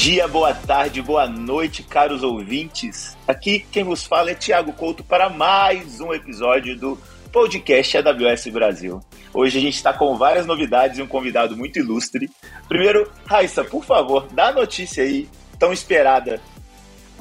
dia, boa tarde, boa noite, caros ouvintes. Aqui quem vos fala é Tiago Couto para mais um episódio do podcast AWS Brasil. Hoje a gente está com várias novidades e um convidado muito ilustre. Primeiro, Raissa, por favor, dá a notícia aí, tão esperada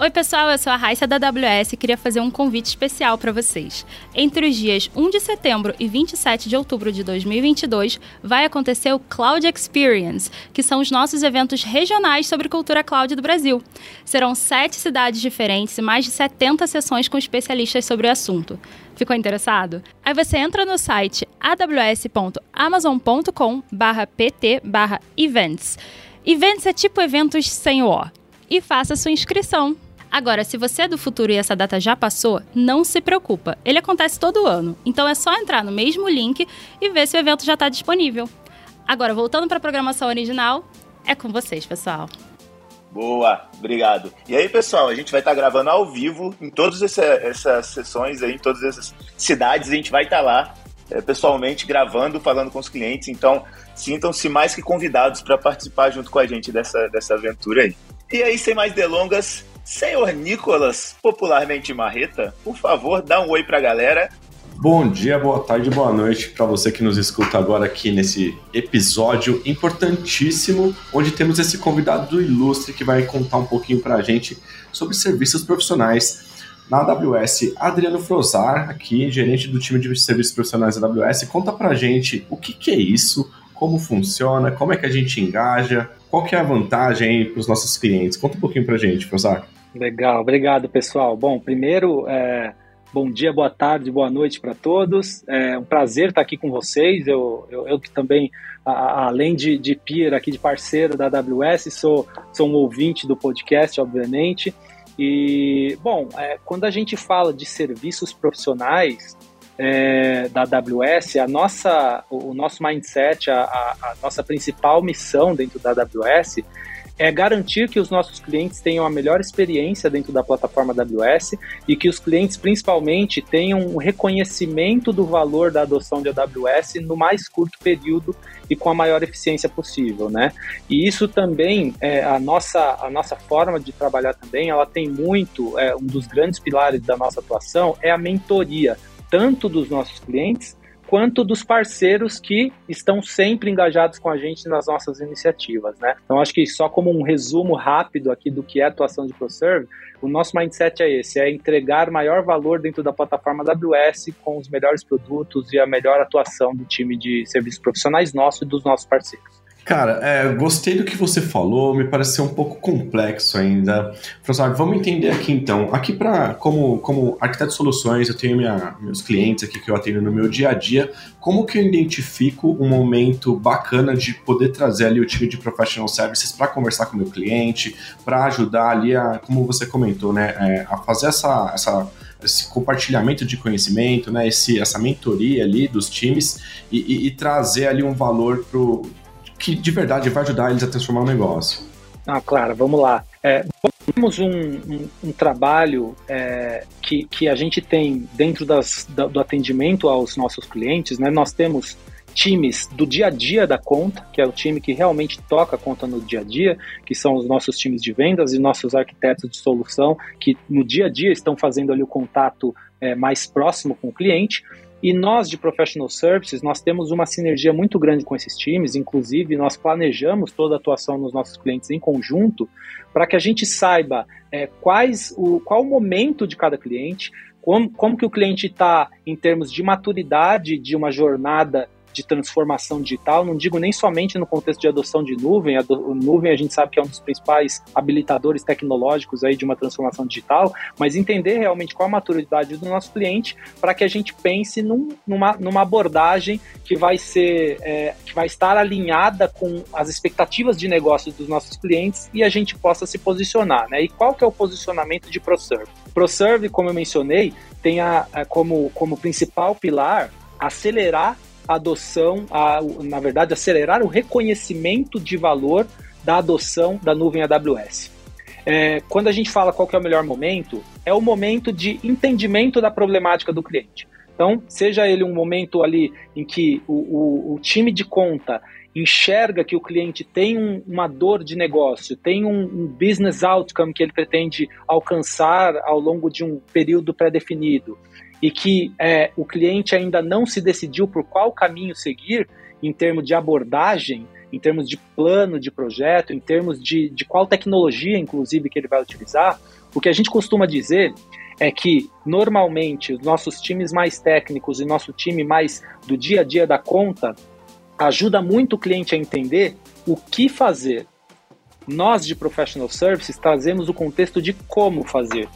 Oi, pessoal, eu sou a Raíssa da AWS e queria fazer um convite especial para vocês. Entre os dias 1 de setembro e 27 de outubro de 2022, vai acontecer o Cloud Experience, que são os nossos eventos regionais sobre cultura cloud do Brasil. Serão sete cidades diferentes e mais de 70 sessões com especialistas sobre o assunto. Ficou interessado? Aí você entra no site aws.amazon.com/pt/events. Events é tipo eventos sem O. E faça sua inscrição. Agora, se você é do futuro e essa data já passou, não se preocupa. Ele acontece todo ano. Então é só entrar no mesmo link e ver se o evento já está disponível. Agora, voltando para a programação original, é com vocês, pessoal. Boa, obrigado. E aí, pessoal, a gente vai estar tá gravando ao vivo em todas essa, essas sessões aí, em todas essas cidades, a gente vai estar tá lá é, pessoalmente gravando, falando com os clientes. Então, sintam-se mais que convidados para participar junto com a gente dessa, dessa aventura aí. E aí, sem mais delongas, Senhor Nicolas, popularmente Marreta, por favor, dá um oi pra galera. Bom dia, boa tarde, boa noite para você que nos escuta agora aqui nesse episódio importantíssimo, onde temos esse convidado do Ilustre que vai contar um pouquinho para a gente sobre serviços profissionais na AWS. Adriano Frozar, aqui, gerente do time de serviços profissionais da AWS, conta para a gente o que, que é isso, como funciona, como é que a gente engaja, qual que é a vantagem para os nossos clientes. Conta um pouquinho para a gente, Frozar. Legal, obrigado pessoal. Bom, primeiro, é, bom dia, boa tarde, boa noite para todos. É um prazer estar aqui com vocês. Eu, eu, eu que também, a, além de, de peer aqui, de parceiro da AWS, sou, sou um ouvinte do podcast, obviamente. E, bom, é, quando a gente fala de serviços profissionais é, da AWS, a nossa, o, nosso mindset, a, a, a nossa principal missão dentro da AWS é garantir que os nossos clientes tenham a melhor experiência dentro da plataforma AWS e que os clientes, principalmente, tenham um reconhecimento do valor da adoção de AWS no mais curto período e com a maior eficiência possível, né? E isso também, é, a, nossa, a nossa forma de trabalhar também, ela tem muito, é, um dos grandes pilares da nossa atuação é a mentoria, tanto dos nossos clientes quanto dos parceiros que estão sempre engajados com a gente nas nossas iniciativas, né? Então acho que só como um resumo rápido aqui do que é a atuação de ProServe, o nosso mindset é esse, é entregar maior valor dentro da plataforma AWS com os melhores produtos e a melhor atuação do time de serviços profissionais nosso e dos nossos parceiros. Cara, é, gostei do que você falou, me pareceu um pouco complexo ainda. Professor, vamos entender aqui então. Aqui para como como arquiteto de soluções, eu tenho minha, meus clientes aqui que eu atendo no meu dia a dia. Como que eu identifico um momento bacana de poder trazer ali o time de professional services para conversar com o meu cliente, para ajudar ali a, como você comentou, né, é, a fazer essa, essa esse compartilhamento de conhecimento, né, esse, essa mentoria ali dos times e, e, e trazer ali um valor pro que de verdade vai ajudar eles a transformar o negócio? Ah, claro, vamos lá. É, temos um, um, um trabalho é, que, que a gente tem dentro das, do atendimento aos nossos clientes, né? Nós temos times do dia a dia da conta, que é o time que realmente toca a conta no dia a dia, que são os nossos times de vendas e nossos arquitetos de solução, que no dia a dia estão fazendo ali o contato é, mais próximo com o cliente. E nós de Professional Services, nós temos uma sinergia muito grande com esses times, inclusive nós planejamos toda a atuação nos nossos clientes em conjunto, para que a gente saiba é, quais o, qual o momento de cada cliente, como, como que o cliente está em termos de maturidade de uma jornada de transformação digital, não digo nem somente no contexto de adoção de nuvem, a do, nuvem a gente sabe que é um dos principais habilitadores tecnológicos aí de uma transformação digital, mas entender realmente qual a maturidade do nosso cliente para que a gente pense num, numa, numa abordagem que vai ser, é, que vai estar alinhada com as expectativas de negócio dos nossos clientes e a gente possa se posicionar, né? E qual que é o posicionamento de ProServe? ProServe, como eu mencionei, tem a, a como, como principal pilar acelerar adoção, a, na verdade, acelerar o reconhecimento de valor da adoção da nuvem AWS. É, quando a gente fala qual é o melhor momento, é o momento de entendimento da problemática do cliente. Então, seja ele um momento ali em que o, o, o time de conta enxerga que o cliente tem um, uma dor de negócio, tem um, um, business outcome que ele pretende alcançar ao longo de um período pré-definido e que é, o cliente ainda não se decidiu por qual caminho seguir em termos de abordagem, em termos de plano de projeto, em termos de, de qual tecnologia, inclusive, que ele vai utilizar, o que a gente costuma dizer é que normalmente os nossos times mais técnicos e nosso time mais do dia a dia da conta ajuda muito o cliente a entender o que fazer. Nós de professional services trazemos o contexto de como fazer.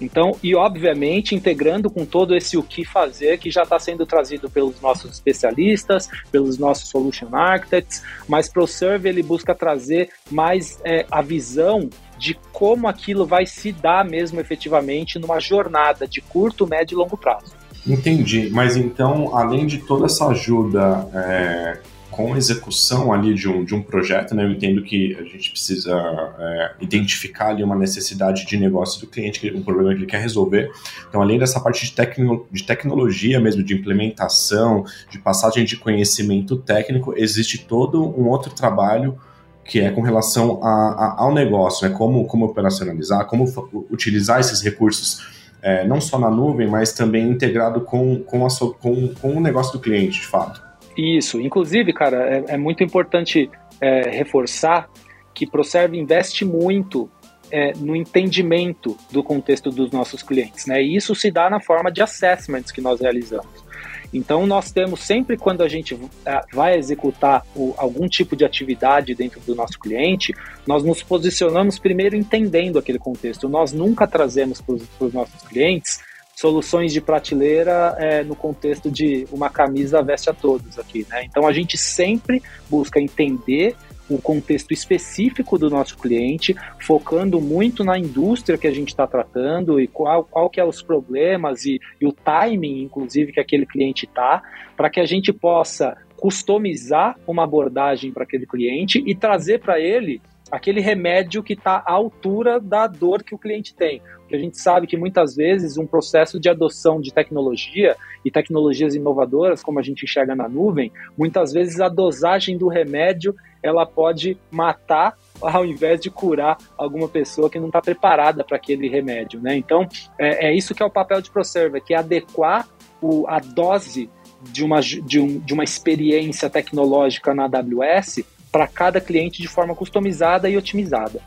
Então, e obviamente integrando com todo esse o que fazer que já está sendo trazido pelos nossos especialistas, pelos nossos solution architects, mas para o Serve ele busca trazer mais é, a visão de como aquilo vai se dar mesmo efetivamente numa jornada de curto, médio e longo prazo. Entendi, mas então, além de toda essa ajuda é, com a execução ali de um, de um projeto, né, eu entendo que a gente precisa é, identificar ali uma necessidade de negócio do cliente, um problema que ele quer resolver. Então, além dessa parte de, tecno, de tecnologia mesmo, de implementação, de passagem de conhecimento técnico, existe todo um outro trabalho que é com relação a, a, ao negócio, né? como, como operacionalizar, como utilizar esses recursos é, não só na nuvem, mas também integrado com, com, a, com, com o negócio do cliente, de fato. Isso, inclusive, cara, é, é muito importante é, reforçar que ProServe investe muito é, no entendimento do contexto dos nossos clientes, né? E isso se dá na forma de assessments que nós realizamos. Então, nós temos sempre quando a gente é, vai executar o, algum tipo de atividade dentro do nosso cliente, nós nos posicionamos primeiro entendendo aquele contexto. Nós nunca trazemos para os nossos clientes soluções de prateleira é, no contexto de uma camisa veste a todos aqui, né? Então a gente sempre busca entender o contexto específico do nosso cliente, focando muito na indústria que a gente está tratando e qual, qual que é os problemas e, e o timing, inclusive, que aquele cliente está, para que a gente possa customizar uma abordagem para aquele cliente e trazer para ele aquele remédio que está à altura da dor que o cliente tem. Porque a gente sabe que muitas vezes um processo de adoção de tecnologia e tecnologias inovadoras, como a gente enxerga na nuvem, muitas vezes a dosagem do remédio ela pode matar ao invés de curar alguma pessoa que não está preparada para aquele remédio, né? Então, é, é, isso que é o papel de ProServe, que é adequar o, a dose de uma, de, um, de uma experiência tecnológica na AWS para cada cliente de forma customizada e otimizada.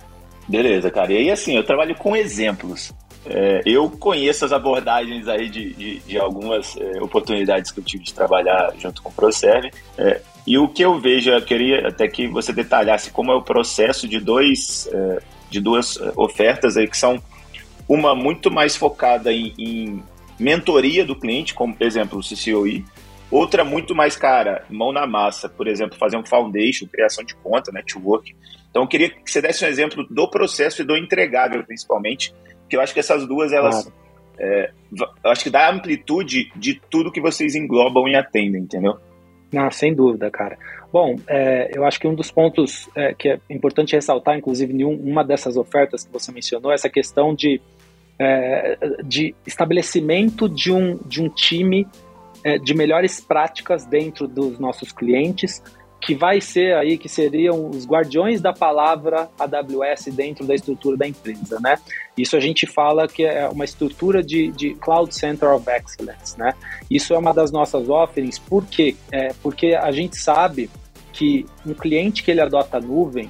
Beleza, cara. E aí, assim, eu trabalho com exemplos. É, eu conheço as abordagens aí de, de, de algumas é, oportunidades que eu tive de trabalhar junto com o ProServe. É, e o que eu vejo, eu queria até que você detalhasse como é o processo de, dois, é, de duas é, ofertas aí que são uma muito mais focada em, em mentoria do cliente, como, por exemplo, o CCOI, outra muito mais cara, mão na massa, por exemplo, fazer um foundation, criação de conta, network. Então, eu queria que você desse um exemplo do processo e do entregável, principalmente, porque eu acho que essas duas, elas... Claro. É, eu acho que dá amplitude de tudo que vocês englobam e atendem, entendeu? Não, sem dúvida, cara. Bom, é, eu acho que um dos pontos é, que é importante ressaltar, inclusive em uma dessas ofertas que você mencionou, é essa questão de, é, de estabelecimento de um, de um time é, de melhores práticas dentro dos nossos clientes, que vai ser aí, que seriam os guardiões da palavra AWS dentro da estrutura da empresa, né? Isso a gente fala que é uma estrutura de, de Cloud Center of Excellence, né? Isso é uma das nossas offerings, por quê? É, porque a gente sabe que um cliente que ele adota a nuvem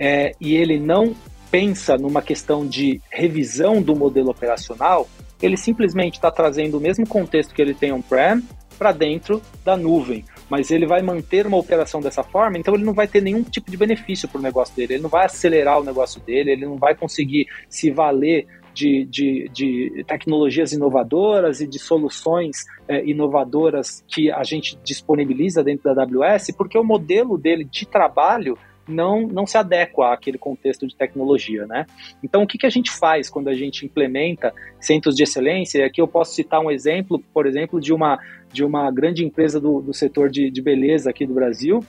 é, e ele não pensa numa questão de revisão do modelo operacional, ele simplesmente está trazendo o mesmo contexto que ele tem on-prem para dentro da nuvem. Mas ele vai manter uma operação dessa forma, então ele não vai ter nenhum tipo de benefício para o negócio dele, ele não vai acelerar o negócio dele, ele não vai conseguir se valer de, de, de, tecnologias inovadoras e de soluções é, inovadoras que a gente disponibiliza dentro da AWS, porque o modelo dele de trabalho não, não se adequa àquele contexto de tecnologia, né? Então, o que, que a gente faz quando a gente implementa centros de excelência? E aqui eu posso citar um exemplo, por exemplo, de uma, de uma grande empresa do, do setor de, de beleza aqui do Brasil,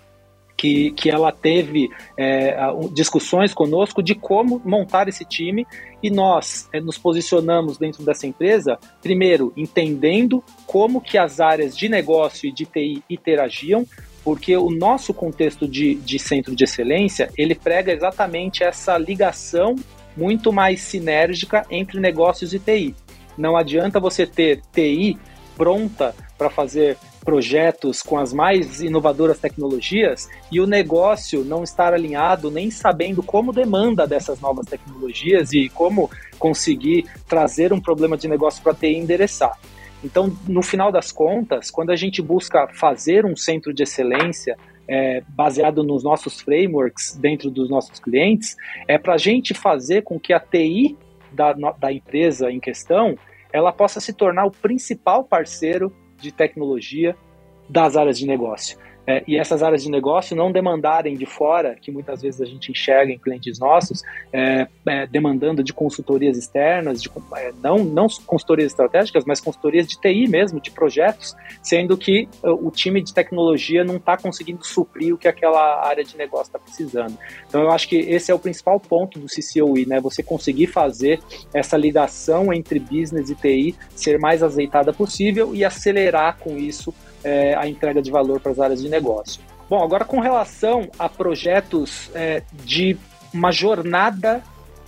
que, que ela teve é, discussões conosco de como montar esse time e nós é, nos posicionamos dentro dessa empresa, primeiro, entendendo como que as áreas de negócio e de TI interagiam, porque o nosso contexto de, de centro de excelência, ele prega exatamente essa ligação muito mais sinérgica entre negócios e TI. Não adianta você ter TI pronta para fazer projetos com as mais inovadoras tecnologias e o negócio não estar alinhado nem sabendo como demanda dessas novas tecnologias e como conseguir trazer um problema de negócio para TI endereçar. Então, no final das contas, quando a gente busca fazer um centro de excelência é, baseado nos nossos frameworks dentro dos nossos clientes, é para a gente fazer com que a TI da, da empresa em questão ela possa se tornar o principal parceiro de tecnologia das áreas de negócio é, e essas áreas de negócio não demandarem de fora, que muitas vezes a gente enxerga em clientes nossos, é, é, demandando de consultorias externas, de, é, não, não consultorias estratégicas, mas consultorias de TI mesmo, de projetos, sendo que o time de tecnologia não está conseguindo suprir o que aquela área de negócio está precisando. Então eu acho que esse é o principal ponto do CCOE, né? Você conseguir fazer essa ligação entre business e TI ser mais azeitada possível e acelerar com isso é, a entrega de valor para as áreas de negócio. Bom, agora com relação a projetos é, de uma jornada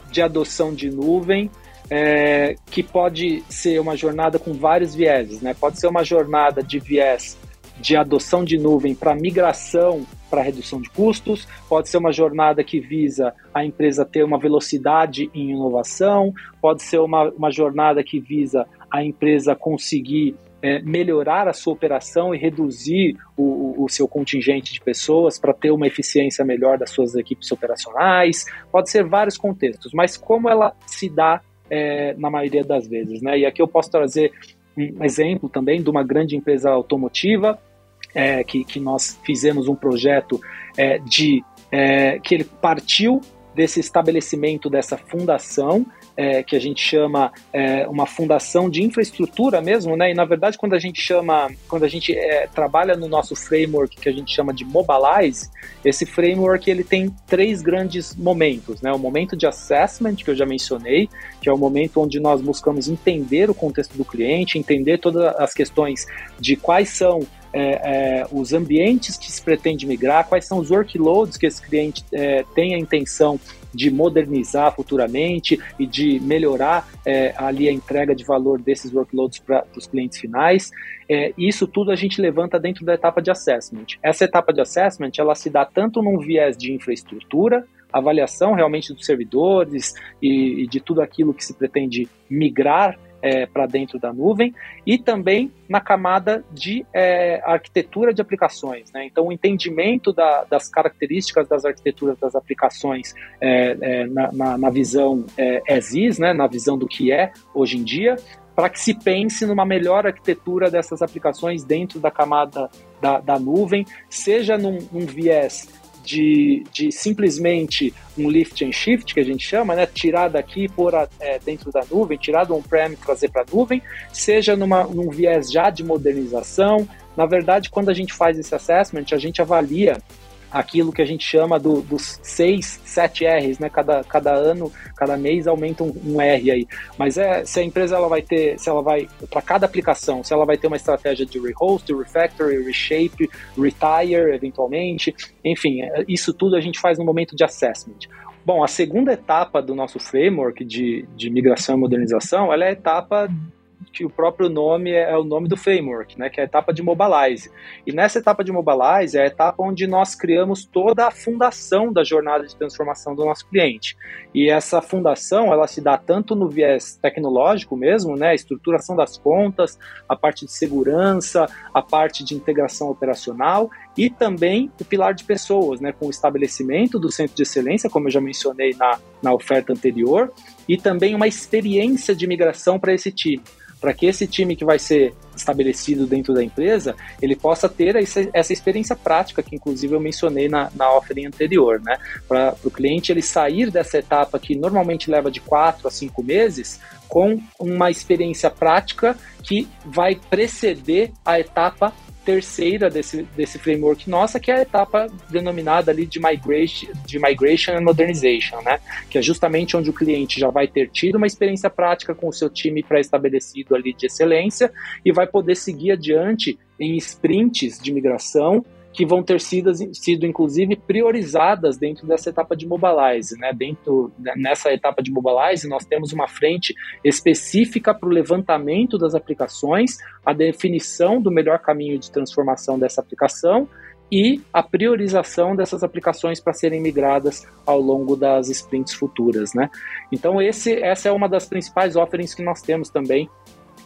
de adoção de nuvem, é, que pode ser uma jornada com vários vieses, né? Pode ser uma jornada de viés de adoção de nuvem para migração para redução de custos, pode ser uma jornada que visa a empresa ter uma velocidade em inovação, pode ser uma, uma jornada que visa a empresa conseguir é, melhorar a sua operação e reduzir o, o seu contingente de pessoas para ter uma eficiência melhor das suas equipes operacionais. Pode ser vários contextos, mas como ela se dá é, na maioria das vezes, né? E aqui eu posso trazer um exemplo também de uma grande empresa automotiva é, que, que nós fizemos um projeto é, de é, que ele partiu desse estabelecimento dessa fundação é, que a gente chama é, uma fundação de infraestrutura mesmo, né? E na verdade, quando a gente chama, quando a gente é, trabalha no nosso framework que a gente chama de Mobilize, esse framework ele tem três grandes momentos, né? O momento de assessment que eu já mencionei, que é o momento onde nós buscamos entender o contexto do cliente, entender todas as questões de quais são é, é, os ambientes que se pretende migrar, quais são os workloads que esse cliente é, tem a intenção de modernizar futuramente e de melhorar é, ali a entrega de valor desses workloads para os clientes finais. É, isso tudo a gente levanta dentro da etapa de assessment. Essa etapa de assessment ela se dá tanto num viés de infraestrutura, avaliação realmente dos servidores e, e de tudo aquilo que se pretende migrar é, para dentro da nuvem e também na camada de é, arquitetura de aplicações. Né? Então, o entendimento da, das características das arquiteturas das aplicações é, é na, na, na, visão é, as is, né? na visão do que é hoje em dia, para que se pense numa melhor arquitetura dessas aplicações dentro da camada da, da nuvem, seja num, num viés de, de simplesmente um lift and shift, que a gente chama, né? tirar daqui e pôr é, dentro da nuvem, tirar do on-prem e trazer para a nuvem, seja numa, num viés já de modernização. Na verdade, quando a gente faz esse assessment, a gente avalia aquilo que a gente chama do, dos seis, sete R's, né? Cada, cada ano, cada mês aumenta um, um, R aí. Mas é se a empresa ela vai ter, se ela vai para cada aplicação, se ela vai ter uma estratégia de rehost, refactory, reshape, retire, eventualmente, enfim, é, isso tudo a gente faz no momento de assessment. Bom, a segunda etapa do nosso framework de, de migração e modernização, ela é a etapa que o próprio nome é, é o nome do framework, né, que é a etapa de Mobilize. E nessa etapa de Mobilize é a etapa onde nós criamos toda a fundação da jornada de transformação do nosso cliente. E essa fundação, ela se dá tanto no viés tecnológico mesmo, né, a estruturação das contas, a parte de segurança, a parte de integração operacional e também o pilar de pessoas, né, com o estabelecimento do centro de excelência, como eu já mencionei na, na oferta anterior, e também uma experiência de migração para esse time para que esse time que vai ser estabelecido dentro da empresa, ele possa ter essa, experiência prática que inclusive eu mencionei na, na offering anterior, né? Para o cliente ele sair dessa etapa que normalmente leva de quatro a cinco meses com uma experiência prática que vai preceder a etapa terceira desse, desse framework nossa, que é a etapa denominada ali de migration, de migration and modernization, né? Que é justamente onde o cliente já vai ter tido uma experiência prática com o seu time pré-estabelecido ali de excelência e vai poder seguir adiante em sprints de migração que vão ter sido, sido inclusive priorizadas dentro dessa etapa de mobilize, né? Dentro nessa etapa de mobilize, nós temos uma frente específica para o levantamento das aplicações, a definição do melhor caminho de transformação dessa aplicação e a priorização dessas aplicações para serem migradas ao longo das sprints futuras, né? Então esse, essa é uma das principais offerings que nós temos também,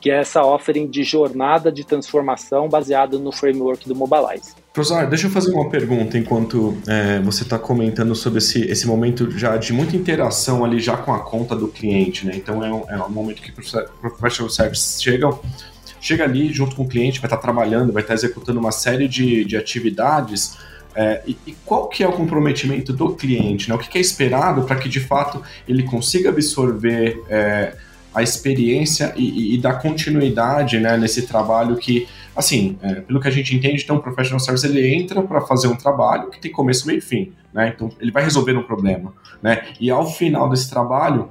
que é essa offering de jornada de transformação baseada no framework do Mobilize. Professor, deixa eu fazer uma pergunta enquanto é, você está comentando sobre esse, esse momento já de muita interação ali já com a conta do cliente, né? Então é um, é um momento que professional services chegam chega ali junto com o cliente, vai estar trabalhando, vai estar executando uma série de, de atividades. É, e, e, qual que é o comprometimento do cliente? Né? O que, que é esperado para que de fato ele consiga absorver é, a experiência e, e, e, dar continuidade né, nesse trabalho que, assim, é, pelo que a gente entende, então o Professional Service ele entra para fazer um trabalho que tem começo, meio e fim. Né? Então ele vai resolver um problema. Né? E ao final desse trabalho,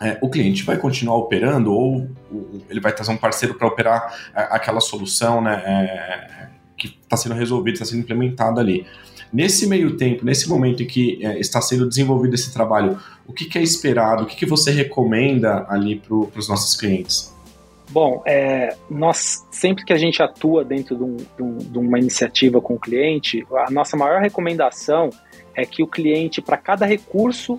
é, o cliente vai continuar operando ou ele vai trazer um parceiro para operar é, aquela solução né, é, que está sendo resolvida, está sendo implementada ali. Nesse meio tempo, nesse momento em que é, está sendo desenvolvido esse trabalho, o que, que é esperado, o que, que você recomenda ali para os nossos clientes? Bom, é, nós sempre que a gente atua dentro de, um, de, um, de uma iniciativa com o cliente, a nossa maior recomendação é que o cliente, para cada recurso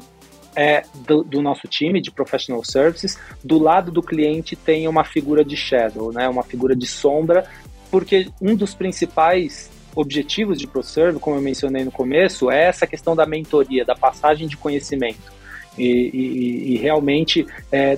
é, do, do, nosso time de professional services, do lado do cliente tem uma figura de shadow, né, uma figura de sombra, porque um dos principais objetivos de ProServe, como eu mencionei no começo, é essa questão da mentoria, da passagem de conhecimento. E, e, e realmente, é,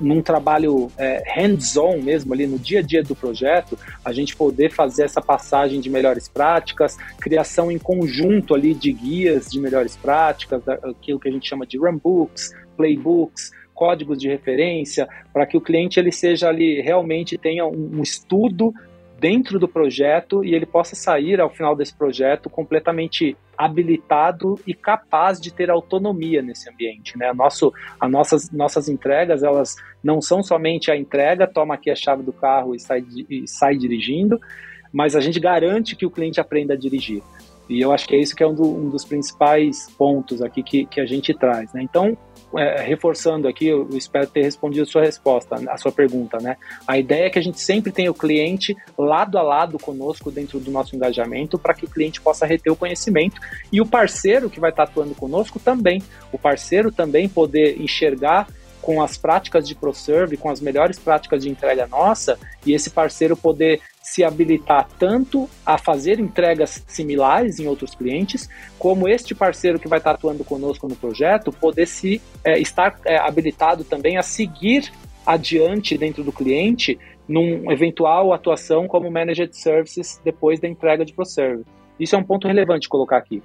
num trabalho é, hands-on mesmo, ali no dia a dia do projeto, a gente poder fazer essa passagem de melhores práticas, criação em conjunto ali de guias de melhores práticas, aquilo que a gente chama de runbooks, playbooks, códigos de referência, para que o cliente ele seja ali realmente tenha um estudo dentro do projeto e ele possa sair ao final desse projeto completamente habilitado e capaz de ter autonomia nesse ambiente, né? Nosso, as nossas, nossas entregas, elas não são somente a entrega, toma aqui a chave do carro e sai, e sai dirigindo, mas a gente garante que o cliente aprenda a dirigir. E eu acho que é isso que é um, do, um dos principais pontos aqui que, que a gente traz, né? Então, é, reforçando aqui, eu espero ter respondido a sua resposta, a sua pergunta, né? A ideia é que a gente sempre tenha o cliente lado a lado conosco dentro do nosso engajamento para que o cliente possa reter o conhecimento e o parceiro que vai estar atuando conosco também. O parceiro também poder enxergar com as práticas de ProServe, com as melhores práticas de entrega nossa, e esse parceiro poder se habilitar tanto a fazer entregas similares em outros clientes, como este parceiro que vai estar atuando conosco no projeto poder se é, estar é, habilitado também a seguir adiante dentro do cliente num eventual atuação como Managed Services depois da entrega de ProServe. Isso é um ponto relevante colocar aqui.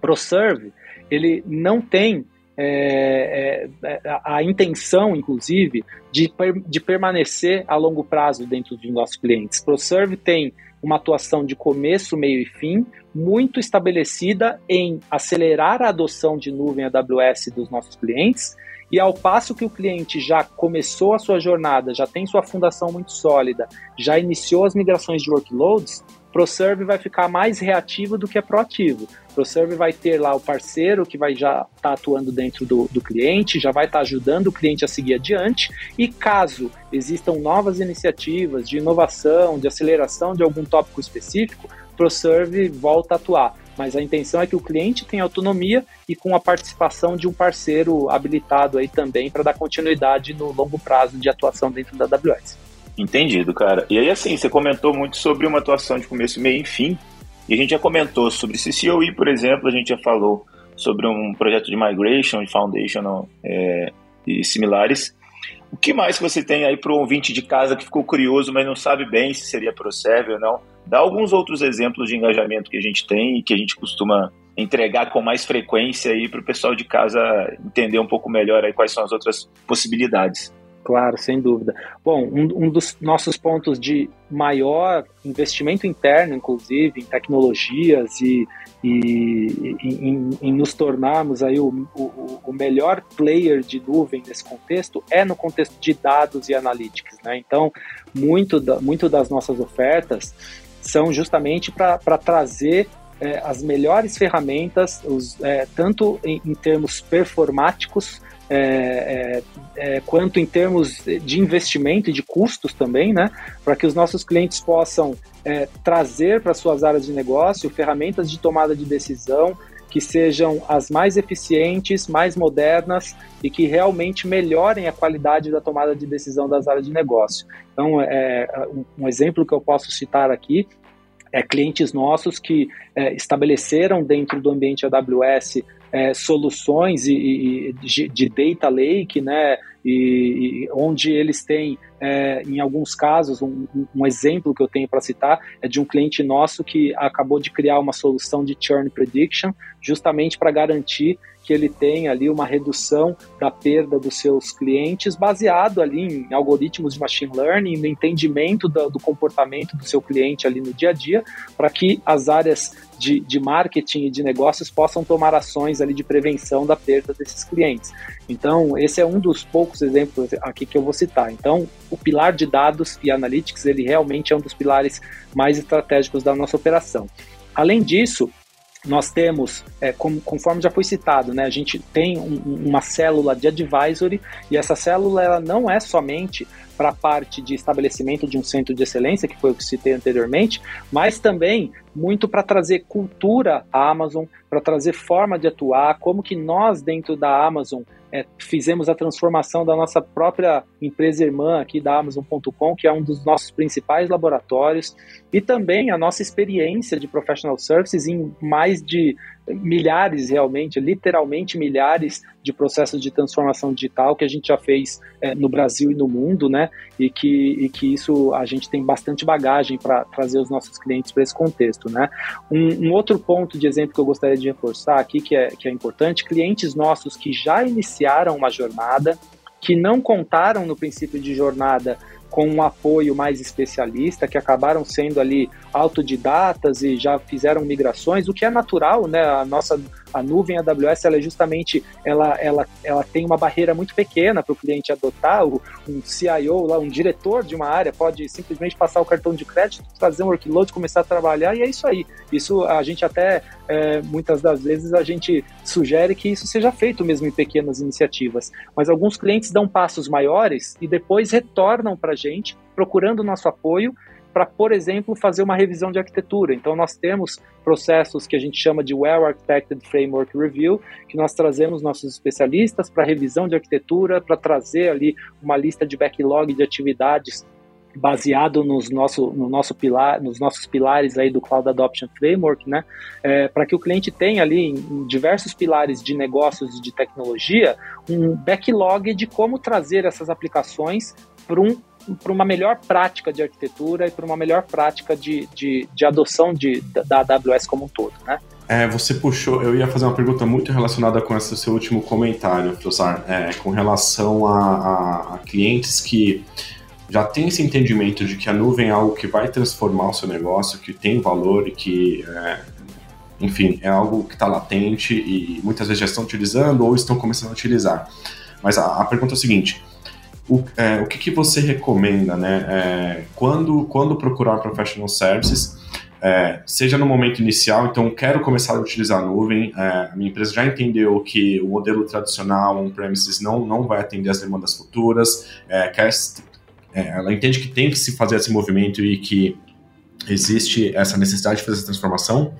ProServe, ele não tem é, é, a intenção, inclusive, de, de permanecer a longo prazo dentro dos nossos clientes. ProServe tem uma atuação de começo, meio e fim, muito estabelecida em acelerar a adoção de nuvem AWS dos nossos clientes, e ao passo que o cliente já começou a sua jornada, já tem sua fundação muito sólida, já iniciou as migrações de workloads, ProServe vai ficar mais reativo do que é proativo. ProServe vai ter lá o parceiro que vai já estar tá atuando dentro do, do cliente, já vai estar tá ajudando o cliente a seguir adiante, e caso existam novas iniciativas de inovação, de aceleração de algum tópico específico, ProServe volta a atuar. Mas a intenção é que o cliente tenha autonomia e com a participação de um parceiro habilitado aí também para dar continuidade no longo prazo de atuação dentro da AWS. Entendido, cara. E aí, assim, você comentou muito sobre uma atuação de começo, meio e fim. E a gente já comentou sobre CCOE, por exemplo, a gente já falou sobre um projeto de migration, de foundation é, e similares. O que mais você tem aí para o ouvinte de casa que ficou curioso, mas não sabe bem se seria ProServe ou não? Dá alguns outros exemplos de engajamento que a gente tem e que a gente costuma entregar com mais frequência aí para o pessoal de casa entender um pouco melhor aí quais são as outras possibilidades. Claro, sem dúvida. Bom, um, um, dos nossos pontos de maior investimento interno, inclusive, em tecnologias e, e em, em, nos tornarmos aí o, o, o, melhor player de nuvem nesse contexto é no contexto de dados e analytics. Né? Então, muito, da, muito das nossas ofertas são justamente para trazer é, as melhores ferramentas, os, é, tanto em, em, termos performáticos, é, é, é quanto em termos de investimento e de custos também, né? Para que os nossos clientes possam é, trazer para suas áreas de negócio ferramentas de tomada de decisão que sejam as mais eficientes, mais modernas e que realmente melhorem a qualidade da tomada de decisão das áreas de negócio. Então, é, um exemplo que eu posso citar aqui é, clientes nossos que é, estabeleceram dentro do ambiente AWS é, soluções e, e, de, data lake, né, e, e onde eles têm, é, em alguns casos, um, um, exemplo que eu tenho para citar é de um cliente nosso que acabou de criar uma solução de churn prediction, justamente para garantir que ele tem ali uma redução da perda dos seus clientes baseado ali em algoritmos de machine learning, no entendimento do, do comportamento do seu cliente ali no dia a dia, para que as áreas de, de, marketing e de negócios possam tomar ações ali de prevenção da perda desses clientes. Então, esse é um dos poucos exemplos aqui que eu vou citar. Então, o pilar de dados e analytics, ele realmente é um dos pilares mais estratégicos da nossa operação. Além disso, nós temos, é, conforme já foi citado, né, a gente tem um, uma célula de advisory e essa célula ela não é somente para a parte de estabelecimento de um centro de excelência, que foi o que citei anteriormente, mas também muito para trazer cultura à Amazon, para trazer forma de atuar, como que nós dentro da Amazon é, fizemos a transformação da nossa própria empresa irmã aqui da Amazon.com, que é um dos nossos principais laboratórios, e também a nossa experiência de professional services em mais de milhares realmente, literalmente milhares de processos de transformação digital que a gente já fez é, no Brasil e no mundo, né? E que, e que isso a gente tem bastante bagagem para trazer os nossos clientes para esse contexto, né? Um, um, outro ponto de exemplo que eu gostaria de reforçar aqui, que é, que é importante, clientes nossos que já iniciaram uma jornada, que não contaram no princípio de jornada com um apoio mais especialista, que acabaram sendo ali autodidatas e já fizeram migrações, o que é natural, né? A nossa a nuvem AWS ela é justamente ela, ela, ela tem uma barreira muito pequena para o cliente adotar. O, um CIO lá, um diretor de uma área pode simplesmente passar o cartão de crédito, trazer um workload, começar a trabalhar e é isso aí. Isso a gente até é, muitas das vezes a gente sugere que isso seja feito mesmo em pequenas iniciativas. Mas alguns clientes dão passos maiores e depois retornam para a gente procurando nosso apoio para, por exemplo, fazer uma revisão de arquitetura. Então, nós temos processos que a gente chama de Well Architected Framework Review, que nós trazemos nossos especialistas para revisão de arquitetura, para trazer ali uma lista de backlog de atividades baseado nos, nosso, no nosso pilar, nos nossos pilares aí do Cloud Adoption Framework, né, é, para que o cliente tenha ali em, diversos pilares de negócios e de tecnologia um backlog de como trazer essas aplicações para um para uma melhor prática de arquitetura e para uma melhor prática de, de, de adoção de, da, AWS como um todo, né? É, você puxou, eu ia fazer uma pergunta muito relacionada com esse seu último comentário, professor, é, com relação a, a, a, clientes que já têm esse entendimento de que a nuvem é algo que vai transformar o seu negócio, que tem valor e que, é, enfim, é algo que está latente e muitas vezes já estão utilizando ou estão começando a utilizar. Mas a, a pergunta é a seguinte: o, é, o que, que, você recomenda, né? É, quando, quando procurar professional services, é, seja no momento inicial, então quero começar a utilizar a nuvem, é, a minha empresa já entendeu que o modelo tradicional on-premises não, não vai atender as demandas futuras, é, quer, é, ela entende que tem que se fazer esse movimento e que existe essa necessidade de fazer essa transformação,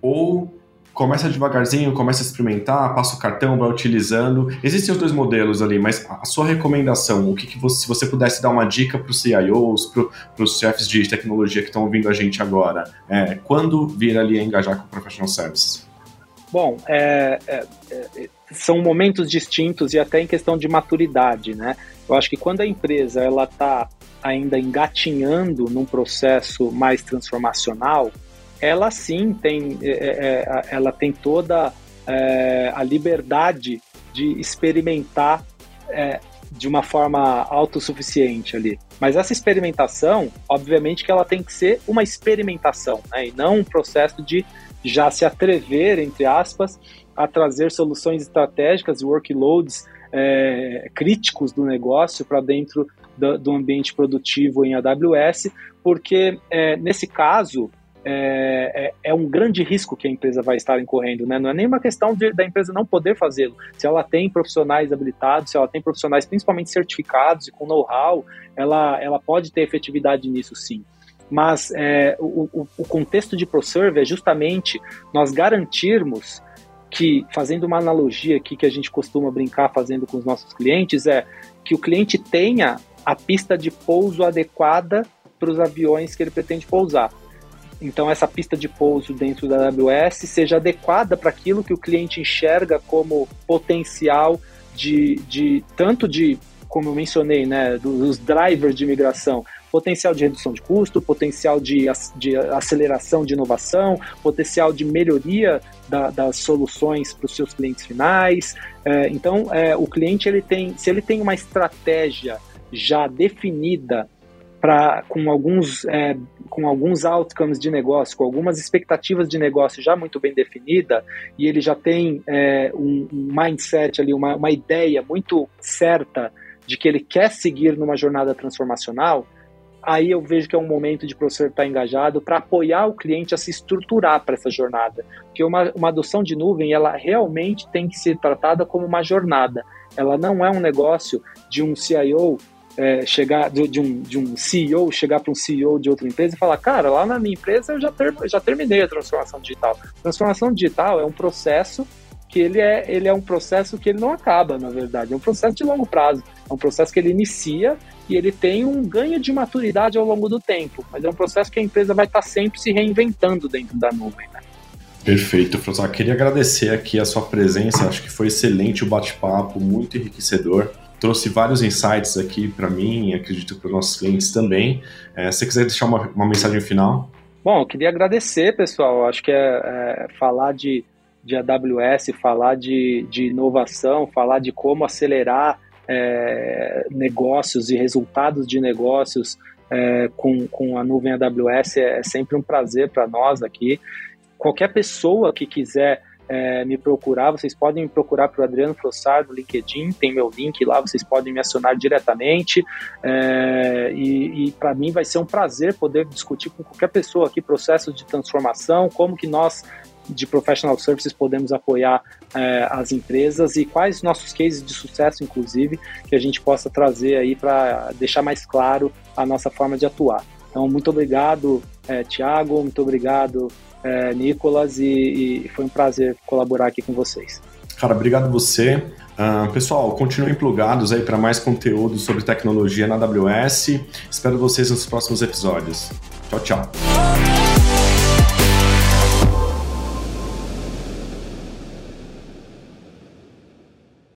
ou começa devagarzinho, começa a experimentar, passa o cartão, vai utilizando. Existem os dois modelos ali, mas a sua recomendação, o que, que você, se você pudesse dar uma dica para os CIOs, para os chefes de tecnologia que estão ouvindo a gente agora, é, quando vir ali a engajar com Professional Services? Bom, é, é, é, são momentos distintos e até em questão de maturidade, né? Eu acho que quando a empresa ela está ainda engatinhando num processo mais transformacional, ela sim tem, é, é, é ela tem toda é, a liberdade de experimentar é, de uma forma autossuficiente ali. Mas essa experimentação, obviamente que ela tem que ser uma experimentação, né? e não um processo de já se atrever, entre aspas, a trazer soluções estratégicas, workloads é, críticos do negócio para dentro do, do ambiente produtivo em AWS, porque é, nesse caso é, é, é, um grande risco que a empresa vai estar incorrendo, né? Não é nenhuma questão de, da empresa não poder fazê-lo. Se ela tem profissionais habilitados, se ela tem profissionais principalmente certificados e com know-how, ela, ela pode ter efetividade nisso sim. Mas é, o, o, contexto de ProServe é justamente nós garantirmos que, fazendo uma analogia aqui que a gente costuma brincar fazendo com os nossos clientes, é que o cliente tenha a pista de pouso adequada para os aviões que ele pretende pousar. Então, essa pista de pouso dentro da AWS seja adequada para aquilo que o cliente enxerga como potencial de, de tanto de, como eu mencionei, né, dos drivers de migração, potencial de redução de custo, potencial de, de aceleração de inovação, potencial de melhoria da, das soluções para os seus clientes finais. É, então, é, o cliente ele tem, se ele tem uma estratégia já definida com alguns é, com alguns outcomes de negócio, com algumas expectativas de negócio já muito bem definida e ele já tem é, um, um, mindset ali, uma, uma ideia muito certa de que ele quer seguir numa jornada transformacional, aí eu vejo que é um momento de professor estar engajado para apoiar o cliente a se estruturar para essa jornada. Porque uma, uma adoção de nuvem, ela realmente tem que ser tratada como uma jornada. Ela não é um negócio de um CIO é, chegar, de, de, um, de um CEO chegar para um CEO de outra empresa e falar, cara, lá na minha empresa eu já, ter, já terminei a transformação digital. Transformação digital é um processo que ele é, ele é um processo que ele não acaba, na verdade. É um processo de longo prazo. É um processo que ele inicia e ele tem um ganho de maturidade ao longo do tempo. Mas é um processo que a empresa vai estar sempre se reinventando dentro da nuvem. Né? Perfeito, professor. Queria agradecer aqui a sua presença. Acho que foi excelente o bate-papo, muito enriquecedor. Trouxe vários insights aqui para mim e acredito para os nossos clientes também. É, se você quiser deixar uma, uma, mensagem final. Bom, eu queria agradecer, pessoal. Acho que é, é falar de de AWS, falar de, de inovação, falar de como acelerar é, negócios e resultados de negócios é, com, com a nuvem AWS é, é sempre um prazer para nós aqui. Qualquer pessoa que quiser é, me procurar, vocês podem me procurar para o Adriano Frossard no LinkedIn, tem meu link lá, vocês podem me acionar diretamente. É, e, e para mim vai ser um prazer poder discutir com qualquer pessoa aqui processos de transformação, como que nós de professional services podemos apoiar é, as empresas e quais nossos cases de sucesso, inclusive, que a gente possa trazer aí para deixar mais claro a nossa forma de atuar. Então, muito obrigado, é, Tiago, muito obrigado, é, Nicolas, e, e, foi um prazer colaborar aqui com vocês. Cara, obrigado você. Uh, pessoal, continuem plugados aí para mais conteúdo sobre tecnologia na AWS. Espero vocês nos próximos episódios. Tchau, tchau.